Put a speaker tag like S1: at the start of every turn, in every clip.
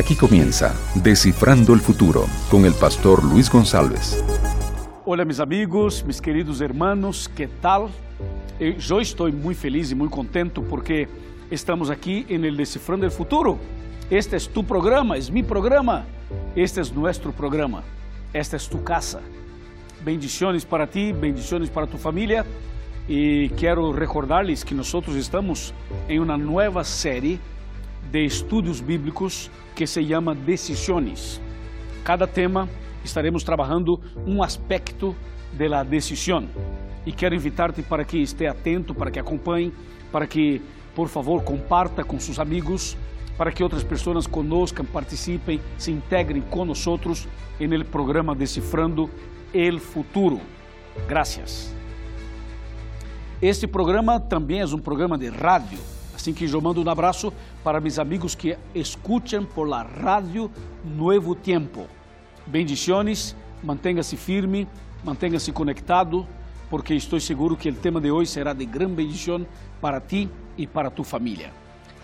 S1: Aquí comienza Descifrando el Futuro con el pastor Luis González.
S2: Olá, meus amigos, meus queridos hermanos, que tal? Eu já estou muito feliz e muito contento porque estamos aqui em el Descifrando el Futuro. Este é tu programa, é mi programa, este é nosso programa, esta é tu casa. Bendiciones para ti, bendiciones para tu família e quero recordar-lhes que nós estamos em uma nova série de estudos bíblicos que se chama Decisiones. Cada tema estaremos trabalhando um aspecto da decisão e quero invitar-te para que esteja atento, para que acompanhe, para que, por favor, comparta com seus amigos, para que outras pessoas conoscam, participem, se integrem conosco el programa Decifrando el Futuro. Gracias. Este programa também é um programa de rádio Assim que eu mando um abraço para meus amigos que escutam por la rádio Nuevo Tiempo. Bendiciones, mantenha-se firme, mantenha-se conectado, porque estou seguro que o tema de hoje será de grande bendição para ti e para tu família.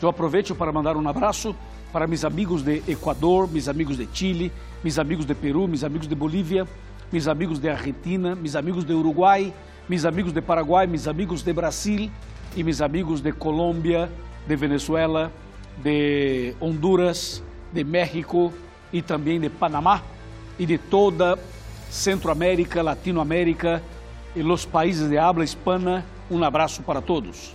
S2: Eu aproveito para mandar um abraço para meus amigos de Equador, meus amigos de Chile, meus amigos de Peru, meus amigos de Bolívia, meus amigos de Argentina, meus amigos de Uruguai, meus amigos de Paraguai, meus amigos de Brasil, e meus amigos de Colômbia, de Venezuela, de Honduras, de México e também de Panamá e de toda Centroamérica, Latinoamérica e os países de habla hispana. Um abraço para todos.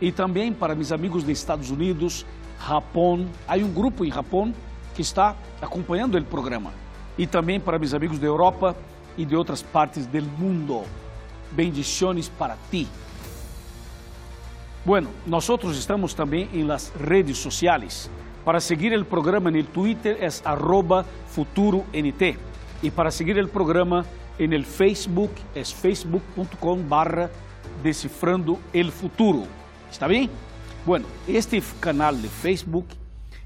S2: E também para meus amigos de Estados Unidos, Japão. Há um grupo em Japão que está acompanhando o programa. E também para meus amigos da Europa e de outras partes do mundo. Bendiciones para ti. Bueno, nosotros estamos también en las redes sociales. Para seguir el programa en el Twitter es arroba futuront. Y para seguir el programa en el Facebook es facebook.com barra descifrando el futuro. ¿Está bien? Bueno, este canal de Facebook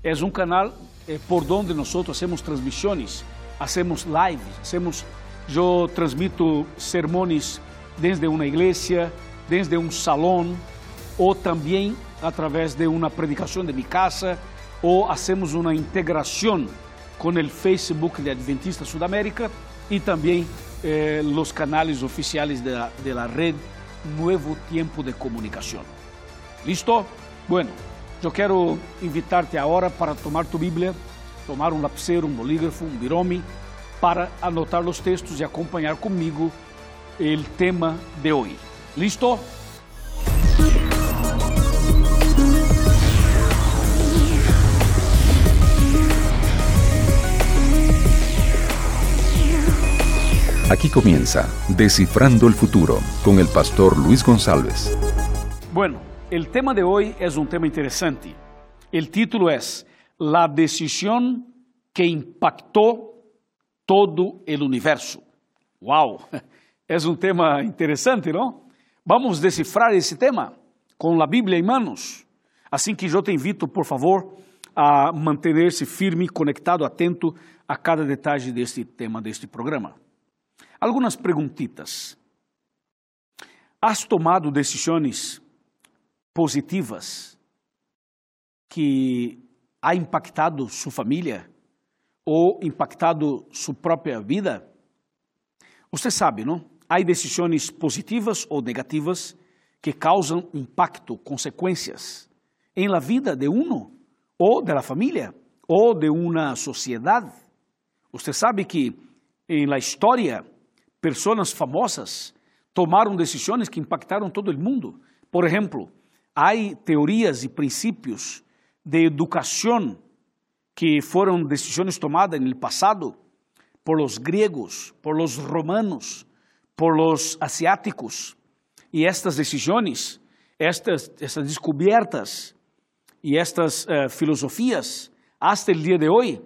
S2: es un canal eh, por donde nosotros hacemos transmisiones, hacemos lives, hacemos, yo transmito sermones desde una iglesia, desde un salón, ou também através de uma predicação de minha casa, ou hacemos uma integração com o Facebook de Adventista Sudamérica e também eh, canais oficiais da de la red Nuevo Tiempo de Comunicação. ¿Listo? Bueno, quero invitar-te agora para tomar tu Bíblia, tomar um lapicero, um bolígrafo, um birome, para anotar os textos e acompanhar comigo o tema de hoje. ¿Listo?
S1: Aquí comienza Descifrando el Futuro con el pastor Luis González.
S2: Bueno, el tema de hoy es un tema interesante. El título es La decisión que impactó todo el universo. ¡Wow! Es un tema interesante, ¿no? Vamos descifrar esse tema com a Bíblia em manos. Assim que eu te invito, por favor, a manter-se firme, conectado, atento a cada detalhe deste tema, deste programa. Algumas perguntitas. Has tomado decisões positivas que ha impactado sua família ou impactado sua própria vida? Você sabe, não? Há decisões positivas ou negativas que causam impacto, consequências em la vida de uno ou de la família ou de uma sociedade. Você sabe que em la história pessoas famosas tomaram decisões que impactaram todo o mundo. Por exemplo, há teorias e princípios de educação que foram decisões tomadas no passado por los griegos, por los romanos, por los asiáticos. E estas decisões, estas, estas descobertas e estas uh, filosofias, hasta el dia de hoje,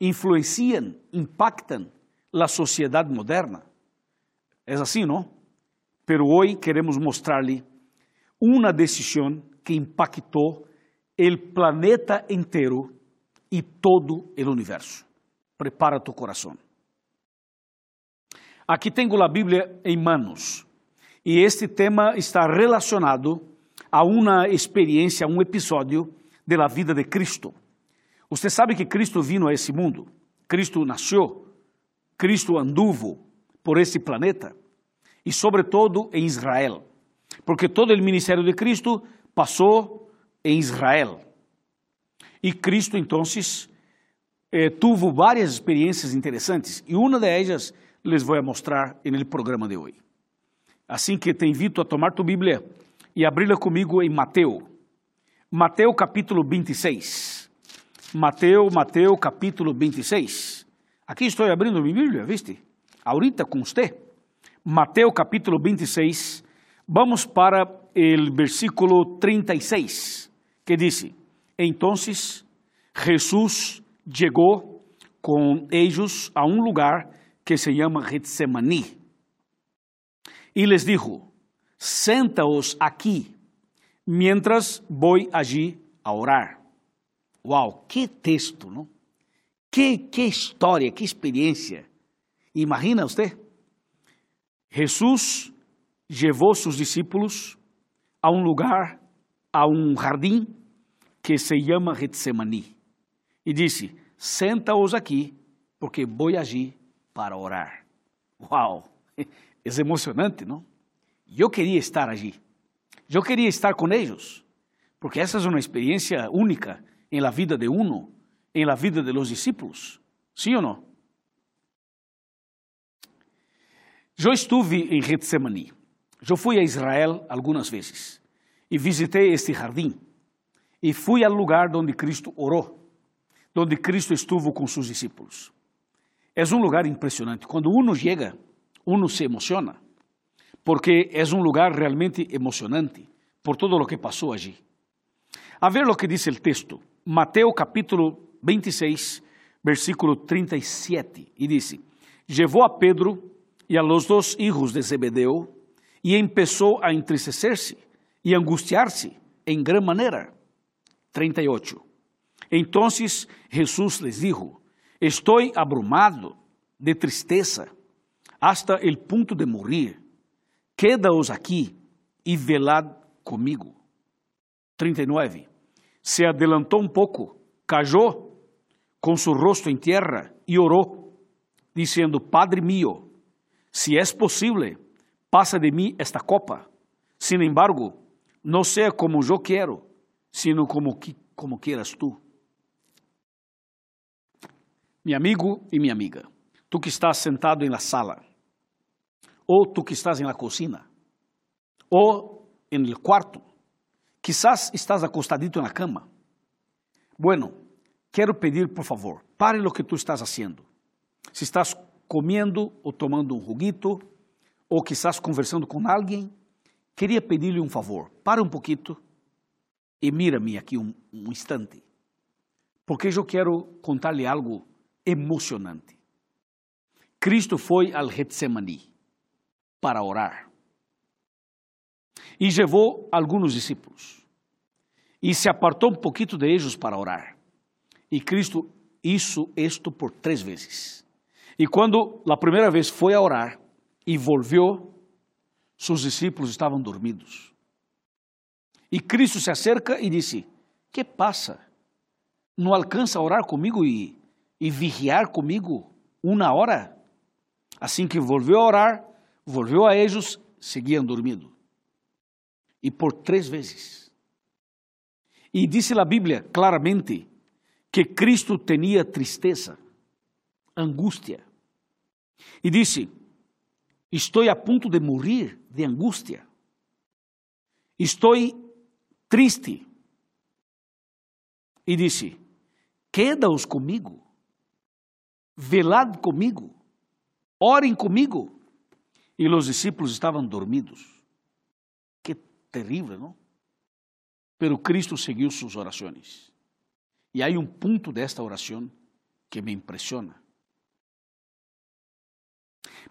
S2: influenciam, impactam a sociedade moderna. É assim, não? Pero hoje queremos mostrar-lhe uma decisão que impactou o planeta inteiro e todo o universo. Prepara tu coração. Aqui tenho a Bíblia em manos e este tema está relacionado a uma experiência, a um episódio da vida de Cristo. Você sabe que Cristo vino a esse mundo, Cristo nasceu, Cristo anduvo por esse planeta e, sobretudo, em Israel, porque todo o ministério de Cristo passou em Israel. E Cristo, então, eh, tuvo várias experiências interessantes e uma delas les vou mostrar no programa de hoje. Assim que te invito a tomar tu Bíblia e abri-la comigo em Mateus. Mateus capítulo 26. Mateus, Mateus capítulo 26. Aqui estou abrindo minha Bíblia, viste? Ahorita com você. Mateus capítulo 26. Vamos para o versículo 36, que diz: Então Jesus chegou com eles a um lugar que se chama Getsemani e les dijo, senta-os aqui, mientras voy allí a orar. Uau, que texto, não? Que, que história, que experiência. Imagina você? Jesus levou seus discípulos a um lugar, a um jardim que se chama Getsemani. E disse: Senta-os aqui, porque vou agir para orar. Uau! É emocionante, não? Eu queria estar allí. Eu queria estar com eles, porque essa é uma experiência única em la vida de uno, em la vida de los discípulos. Sim ou não? Eu estive em Getsemani. Eu fui a Israel algumas vezes e visitei este jardim e fui ao lugar onde Cristo orou, onde Cristo estuvo com seus discípulos. É um lugar impressionante. Quando uno chega uno se emociona, porque é um lugar realmente emocionante por todo o que passou allí. A ver o que diz o texto, Mateus capítulo 26, versículo 37, e diz: Levou a Pedro e a los dos hijos de Zebedeu e empezou a entristecer-se e angustiar-se em gran maneira. 38. Então Jesus les dijo: Estou abrumado de tristeza hasta el punto de morir. Quedaos aqui e velad comigo. 39. Se adelantou um pouco, cayó com seu rosto em terra e orou, dizendo: Padre mío, se é possível, passa de mim esta copa. Sin embargo, não seja como eu quero, sino como, como quieras tu. Meu amigo e minha amiga, tu que estás sentado em la sala, ou tu que estás em la cocina, ou en el cuarto, quizás estás acostadito na cama. Bueno, quero pedir, por favor, pare lo que tu estás haciendo. Se estás comendo ou tomando um juguito, ou quizás conversando com alguém, queria pedir-lhe um favor. Para um pouquinho e mira-me aqui um, um instante, porque eu quero contar-lhe algo emocionante. Cristo foi al Getsemani para orar. E levou alguns discípulos. E se apartou um pouquinho de eles para orar. E Cristo hizo isto por três vezes. E quando a primeira vez foi a orar e volvió, seus discípulos estavam dormidos. E Cristo se acerca e disse: Que passa? Não alcança a orar comigo e, e vigiar comigo uma hora? Assim que volvió a orar, volveu a eles, seguiam dormindo. E por três vezes. E disse a Bíblia claramente que Cristo tinha tristeza, angústia. E disse: Estou a ponto de morrer de angústia. Estou triste. E disse: Queda-os comigo, velad comigo, orem comigo. E os discípulos estavam dormidos. Que terrível, não? Pero Cristo seguiu suas orações. E há um ponto desta oração que me impressiona.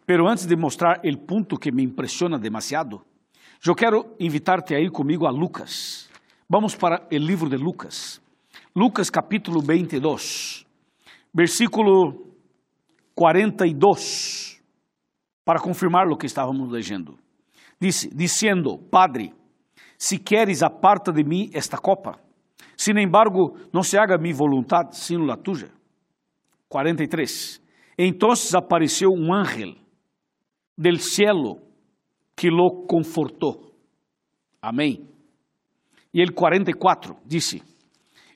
S2: Pero antes de mostrar o ponto que me impressiona demasiado, eu quero invitar-te a ir comigo a Lucas. Vamos para o livro de Lucas. Lucas capítulo 22, versículo 42 para confirmar o que estávamos lendo. Disse, dizendo, Padre, se queres aparta de mim esta copa, Sin embargo, não se haga mi voluntad, sino la tuya. 43. Entonces apareceu um ángel del cielo que lo confortou. Amém. E ele 44 disse: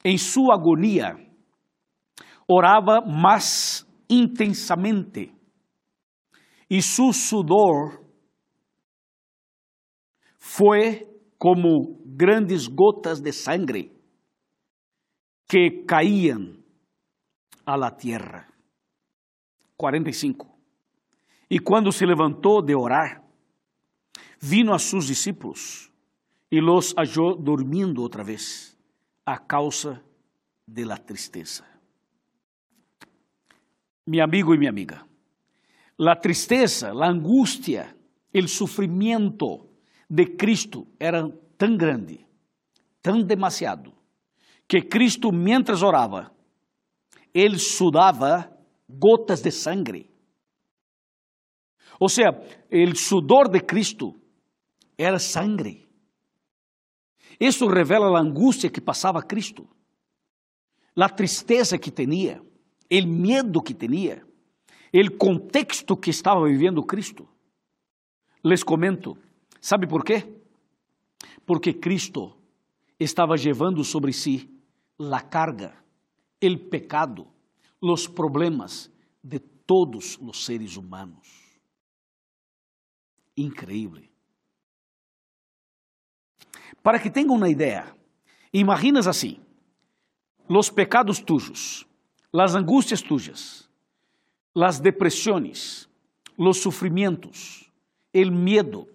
S2: Em sua agonia orava mais intensamente e su sudor foi como grandes gotas de sangre que caíam a la tierra. 45. E quando se levantou de orar, vino a sus discípulos e los halló dormindo outra vez, a causa de la tristeza. Mi amigo e minha amiga, la tristeza, la angustia, el sufrimiento de Cristo era tão grande, tão demasiado, que Cristo, mientras orava, ele sudava gotas de sangre. Ou seja, o sudor de Cristo era sangre. Isso revela a angústia que passava Cristo, a tristeza que tinha, o medo que tinha, o contexto que estava vivendo Cristo. Les comento, sabe por quê? Porque Cristo estava levando sobre si a carga, o pecado, os problemas de todos os seres humanos. Increíble. Para que tenham uma ideia, imaginas assim: os pecados tuyos, as angústias tuyas, as depressões, os sofrimentos, o medo,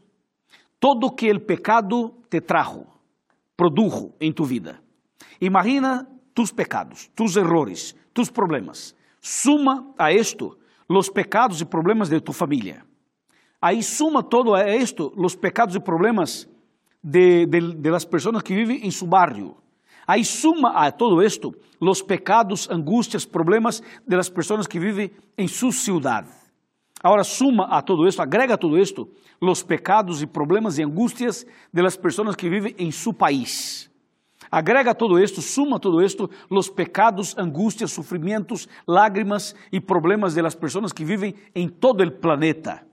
S2: todo que o pecado te trajo, produjo em tu vida. Imagina tus pecados, tus errores, tus problemas. Suma a esto los pecados e problemas de tu família. Aí suma todo esto los pecados e problemas de, de, de las personas que vivem em su barrio. Aí suma a todo esto los pecados, angústias, problemas de las personas que vivem em su ciudad. Agora suma a todo esto, agrega a todo esto los pecados e problemas e angústias de las personas que vivem em su país. Agrega a todo esto, suma a todo esto los pecados, angústias, sufrimientos, lágrimas e problemas de las personas que vivem em todo el planeta.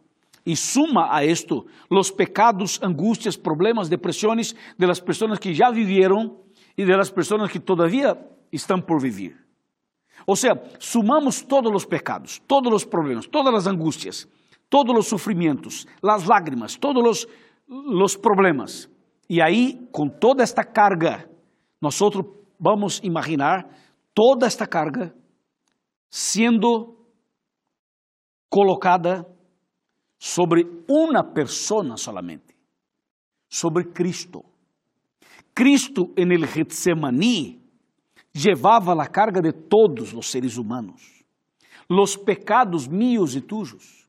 S2: E suma a esto los pecados, angústias, problemas, depressões de las personas que já vivieron e de las personas que todavía estão por vivir. Ou seja, sumamos todos os pecados, todos os problemas, todas as angústias, todos os sofrimentos, as lágrimas, todos os, os problemas. E aí, com toda esta carga, nós vamos imaginar toda esta carga sendo colocada sobre uma persona solamente, sobre Cristo. Cristo en el Getsemaní llevava a carga de todos os seres humanos, los pecados míos e tuyos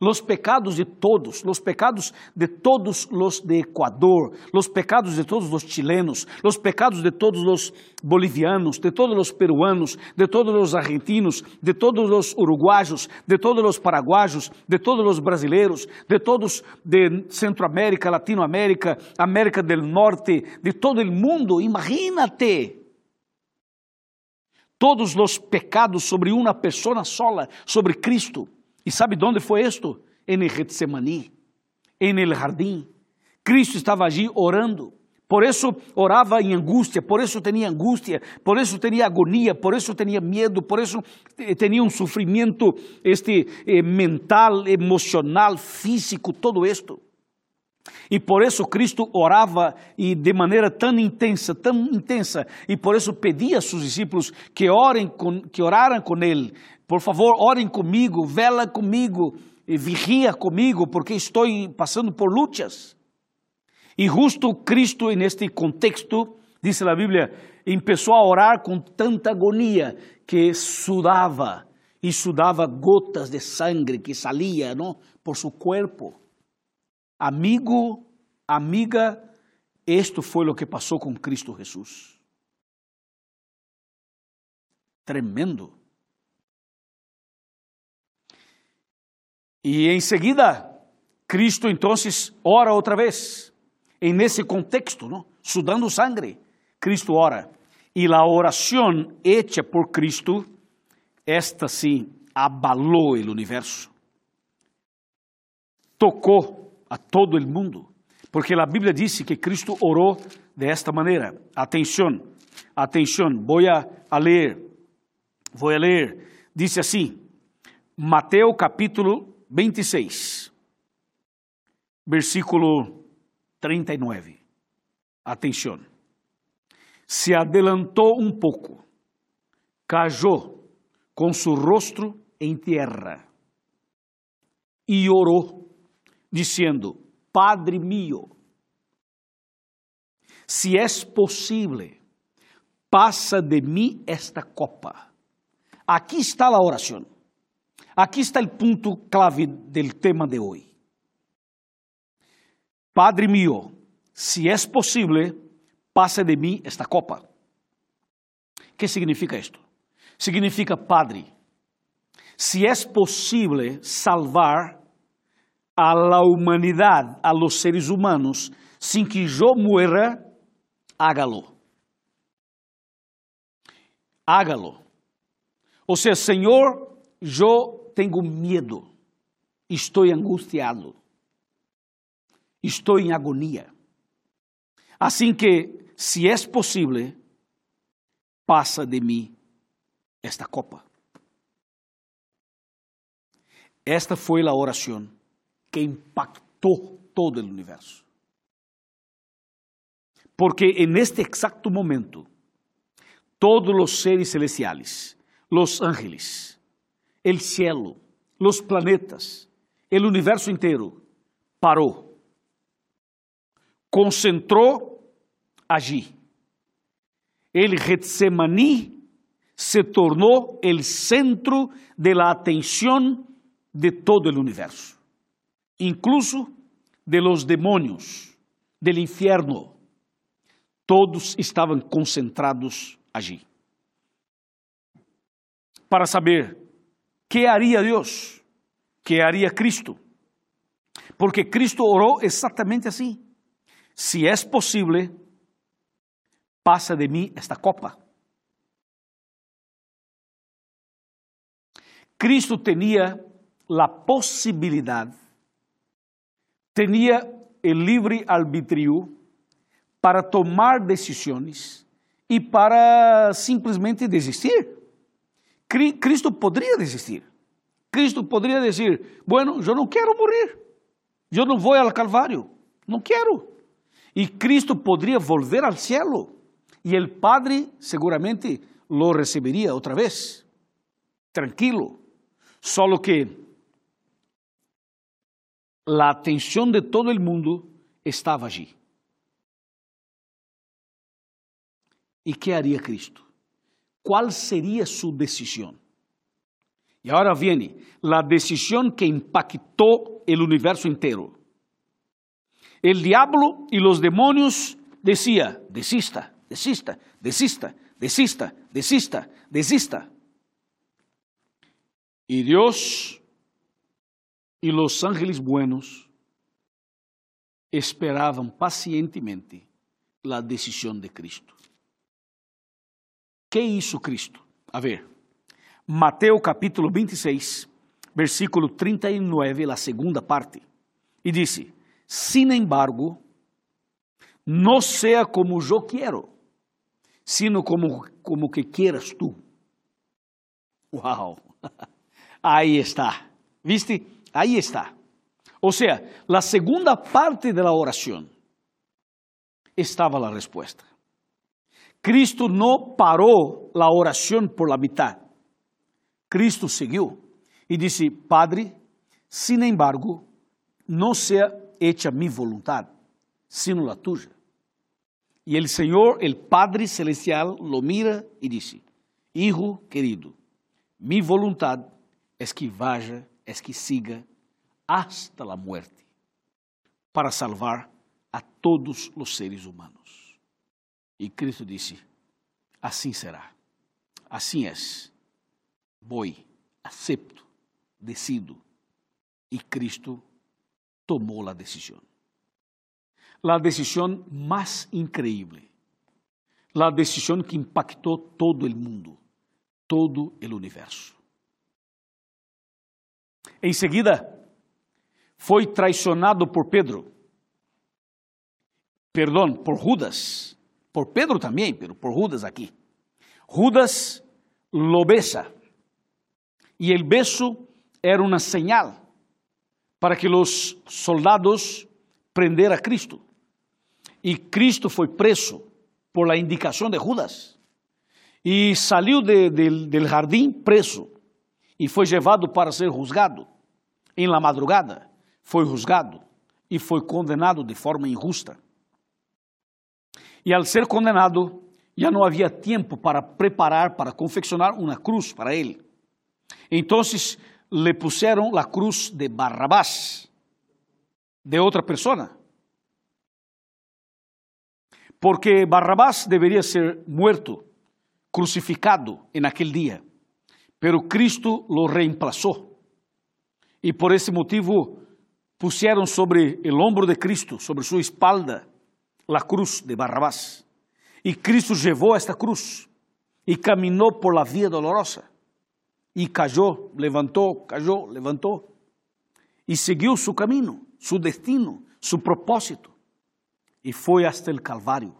S2: los pecados de todos, los pecados de todos los de Ecuador, los pecados de todos los chilenos, los pecados de todos los bolivianos, de todos los peruanos, de todos los argentinos, de todos los uruguayos, de todos los paraguayos, de todos los brasileiros, de todos de Centroamérica, Latinoamérica, América del Norte, de todo el mundo. Imagínate todos os pecados sobre uma pessoa sola, sobre Cristo. E sabe de onde foi isto? Em Getsemani, em el jardim. Cristo estava allí orando. Por isso orava em angústia, por isso tinha angústia, por isso tinha agonia, por isso tinha medo, por isso tinha um sofrimento este, eh, mental, emocional, físico, todo isto. E por isso Cristo orava e de maneira tão intensa, tão intensa, e por isso pedia a seus discípulos que orem com, que oraram com ele, por favor, orem comigo, vela comigo, vigia comigo, porque estou passando por lutas. E justo Cristo, neste contexto, diz a Bíblia, começou a orar com tanta agonia que sudava, e sudava gotas de sangue que salia não, por seu corpo. Amigo, amiga, isto foi o que passou com Cristo Jesus. Tremendo. E em seguida, Cristo então ora outra vez. E nesse contexto, sudando sangue, Cristo ora. Y la oración hecha por Cristo, esta sí abaló el universo. Tocó a todo el mundo. Porque la Biblia dice que Cristo oró de esta manera. Atención, atención, voy a, a leer. Voy a leer. Dice así, Mateo capítulo 26, versículo 39. Atención. Se adelantou um pouco, cayó com su rostro em tierra e orou, dizendo: Padre mío, se es posible, passa de mim esta copa. Aqui está a oração. Aqui está o ponto clave del tema de hoje. Padre mío, se es posible, passa de mim esta copa. que significa isto? Significa, Padre, se es posible salvar a la humanidade, a los seres humanos, sin que eu muera, hágalo. Hágalo. Ou seja, Senhor, eu tenho medo, estou angustiado, estou em agonia. Assim que, se é possível, passa de mim esta copa. Esta foi a oração que impactou todo o universo. Porque en este exacto momento, todos los seres celestiales, los ángeles, el cielo, los planetas, el universo inteiro parou, concentrou allí. El Getsemaní se tornou el centro de la de todo el universo, incluso de los demonios, del infierno. Todos estavam concentrados allí. Para saber que haria Deus, que haria Cristo. Porque Cristo orou exatamente assim. Se é possível, passa de mim esta copa. Cristo tinha a possibilidade, tinha o livre arbítrio para tomar decisões e para simplesmente desistir. Cristo poderia desistir. Cristo poderia dizer: Bueno, eu não quero morrer, eu não vou ao Calvário, não quero. E Cristo poderia volver ao cielo e o Padre seguramente lo receberia outra vez, tranquilo. Solo que a atenção de todo o mundo estava allí. ¿Y qué haría Cristo? ¿Cuál sería su decisión? Y ahora viene la decisión que impactó el universo entero. El diablo y los demonios decía, desista, desista, desista, desista, desista, desista. Y Dios y los ángeles buenos esperaban pacientemente la decisión de Cristo. Que isso Cristo? A ver, Mateus capítulo 26, versículo 39, a segunda parte. E disse: Sin embargo, não seja como eu quero, sino como, como que quieras tu. Uau! Aí está. ¿Viste? Aí está. Ou seja, a segunda parte da oração estava a resposta. Cristo não parou a oração por la mitad. Cristo seguiu e disse: Padre, sin embargo, não seja hecha mi voluntad, sino la tuya. E o Senhor, o Padre Celestial, lo mira e disse: Hijo querido, mi voluntad es que vaya, es que siga hasta la muerte, para salvar a todos os seres humanos. E Cristo disse: Assim será. Assim és. Vou, acepto, decido. E Cristo tomou a decisão. A decisão mais increíble. a decisão que impactou todo o mundo, todo o universo. Em seguida, foi traicionado por Pedro, perdão, por Judas, por Pedro também, por Judas aqui. Judas lo besa, e o beso era uma señal para que os soldados prender a Cristo. E Cristo foi preso por la indicação de Judas. E saiu de, de, del jardim preso e foi levado para ser juzgado. Em la madrugada foi juzgado e foi condenado de forma injusta. E al ser condenado, já não havia tempo para preparar, para confeccionar uma cruz para ele. Então le puseram a cruz de Barrabás, de outra pessoa. Porque Barrabás deveria ser muerto, crucificado em aquele dia, pero Cristo lo reemplazou. E por esse motivo puseram sobre o ombro de Cristo, sobre sua espalda, a cruz de Barrabás. E Cristo levou esta cruz e caminhou por la via dolorosa. E caiu, levantou, caiu, levantou. E seguiu seu caminho, seu destino, seu propósito. E foi até o Calvário.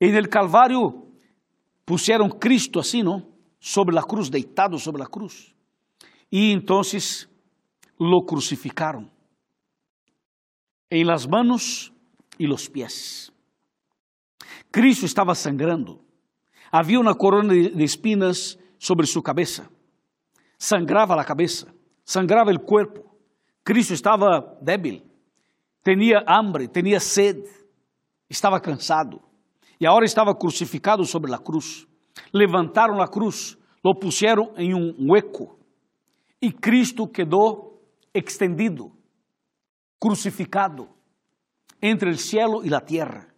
S2: E no Calvário puseram Cristo assim, não? Sobre a cruz, deitado sobre a cruz. E então lo crucificaram. Em las manos e los pies. Cristo estava sangrando. Havia uma corona de espinas sobre sua cabeça. Sangrava a cabeça, sangrava o corpo. Cristo estava débil, tinha hambre, tinha sede, estava cansado. E agora estava crucificado sobre a cruz. Levantaram a cruz, lo puseram em um hueco. E Cristo quedou extendido, crucificado entre o cielo e a terra.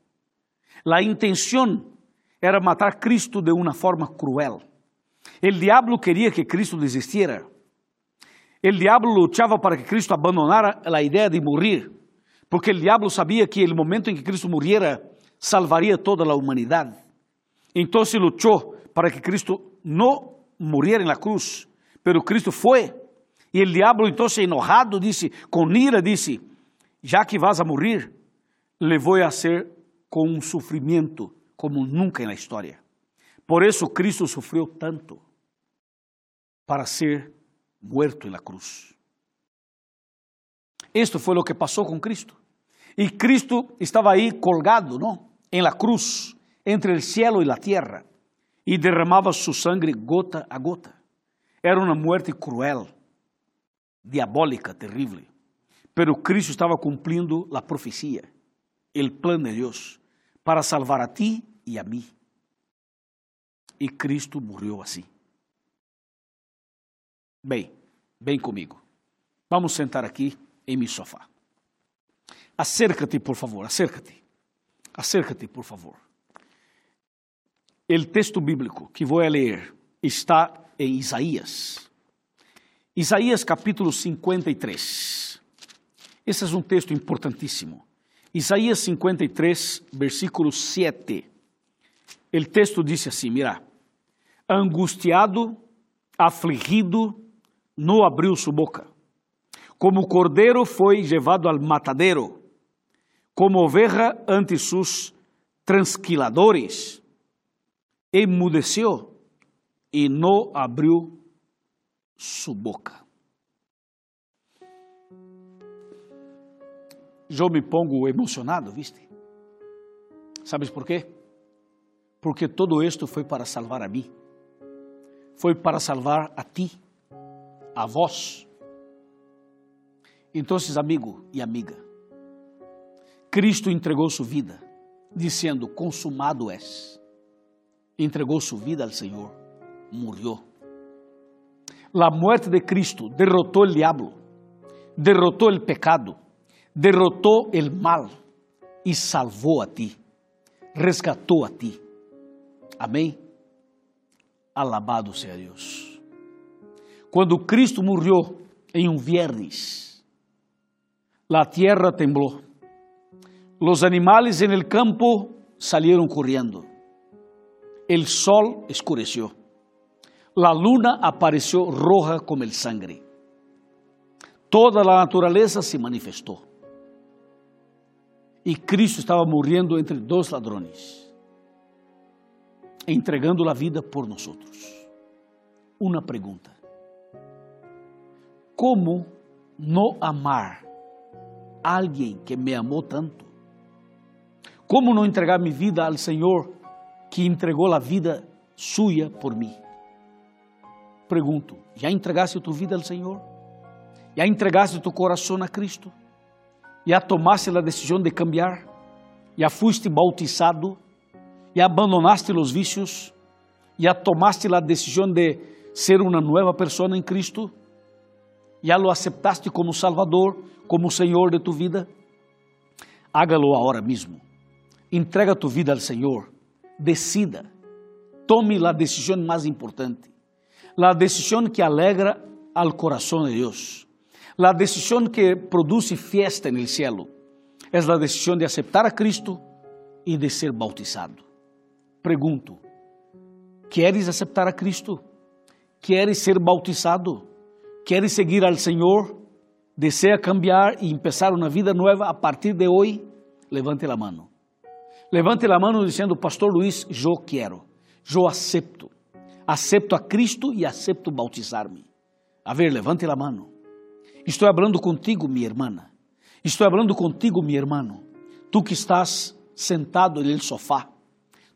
S2: La intención era matar Cristo de una forma cruel. El diablo quería que Cristo desistiera. El diablo luchaba para que Cristo abandonara la idea de morir, porque el diablo sabía que el momento en que Cristo muriera salvaría toda la humanidad. Entonces luchó para que Cristo no muriera en la cruz, pero Cristo fue. Y el diablo entonces enojado dice, con ira dice, ya que vas a morir, le voy a hacer com um sofrimento como nunca na história. Por isso Cristo sofreu tanto para ser muerto na cruz. Isto foi o que passou com Cristo. E Cristo estava aí colgado, não? Em la cruz, entre o cielo e a terra, e derramava sua sangue gota a gota. Era uma morte cruel, diabólica, terrível. Pero Cristo estava cumprindo a profecia el plan de Deus para salvar a ti e a mim. E Cristo morreu assim. Bem, vem comigo. Vamos sentar aqui em meu sofá. Acércate, por favor, acércate. Acércate, por favor. O texto bíblico que vou ler está em Isaías. Isaías capítulo 53. Esse é um texto importantíssimo. Isaías 53, versículo 7. O texto diz assim: Mira, angustiado, afligido, não abriu sua boca. Como cordeiro foi levado al matadero, como oveja ante sus transquiladores, emudeceu e não abriu sua boca. Eu me pongo emocionado, ¿viste? ¿Sabes por quê? Porque todo esto foi para salvar a mim, foi para salvar a ti, a vós. Então, amigo e amiga, Cristo entregou sua vida, dizendo: Consumado és. Entregou sua vida ao Senhor, morreu. A morte de Cristo derrotou o diabo, derrotou o pecado derrotou o mal e salvou a ti, resgatou a ti. Amém? Alabado seja Deus. Quando Cristo morreu em um viernes, a terra temblou. Os animais en el campo salieron corriendo. el sol escureció, la luna apareció roja como el sangre, toda la naturaleza se manifestó e Cristo estava morrendo entre dois ladrões, entregando a vida por nós. Uma pergunta: Como não amar alguém que me amou tanto? Como não entregar minha vida ao Senhor que entregou a vida sua por mim? Pergunto: já entregaste tua vida ao Senhor? Já entregaste tu coração a Cristo? Já tomaste a decisão de cambiar, já fuiste bautizado, já abandonaste os vícios, já tomaste a decisão de ser uma nova pessoa em Cristo, já lo aceptaste como Salvador, como Senhor de tu vida. Hágalo agora mesmo. Entrega tu vida ao Senhor. Decida. Tome a decisão mais importante. A decisão que alegra ao coração de Deus. La decisión que produce fiesta en el cielo es la decisión de aceptar a Cristo y de ser bautizado. Pregunto, ¿quieres aceptar a Cristo? ¿Quieres ser bautizado? ¿Quieres seguir al Señor? ¿Desea cambiar y empezar una vida nueva a partir de hoy? Levante la mano. Levante la mano diciendo, Pastor Luis, yo quiero, yo acepto. Acepto a Cristo y acepto bautizar-me. A ver, levante la mano. Estou falando contigo, minha irmã. Estou falando contigo, meu irmão. Tu que estás sentado no sofá.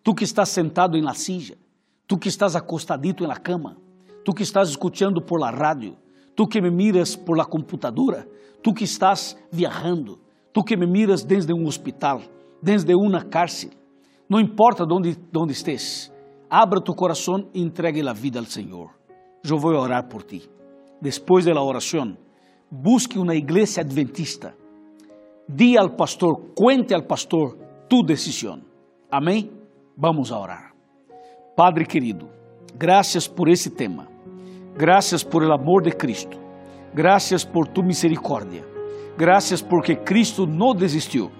S2: Tu que estás sentado em la silla. Tu que estás acostadito na cama. Tu que estás escutando por la rádio. Tu que me miras por la computadora. Tu que estás viajando. Tu que me miras desde um hospital, desde uma cárcel. Não importa onde, onde estés. Abra tu coração e entregue a vida ao Senhor. Eu vou orar por ti. Depois da oração, busque uma igreja adventista. Di ao pastor, cuente ao pastor tu decisão. Amém? Vamos a orar. Padre querido, graças por esse tema. Graças por el amor de Cristo. Graças por tu misericórdia. Graças porque Cristo não desistiu.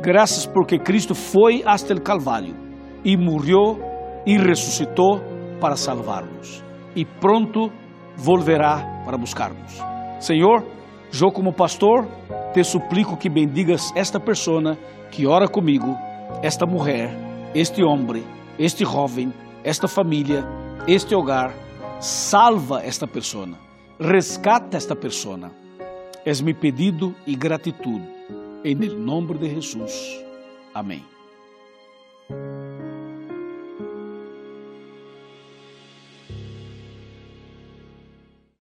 S2: Graças porque Cristo foi hasta o Calvário e morreu e ressuscitou para salvar-nos. E pronto volverá para buscar-nos. Senhor, eu como pastor te suplico que bendigas esta pessoa que ora comigo, esta mulher, este homem, este jovem, esta família, este hogar. Salva esta pessoa, rescata esta pessoa. Es mi pedido e gratitude. Em nome de Jesus. Amém.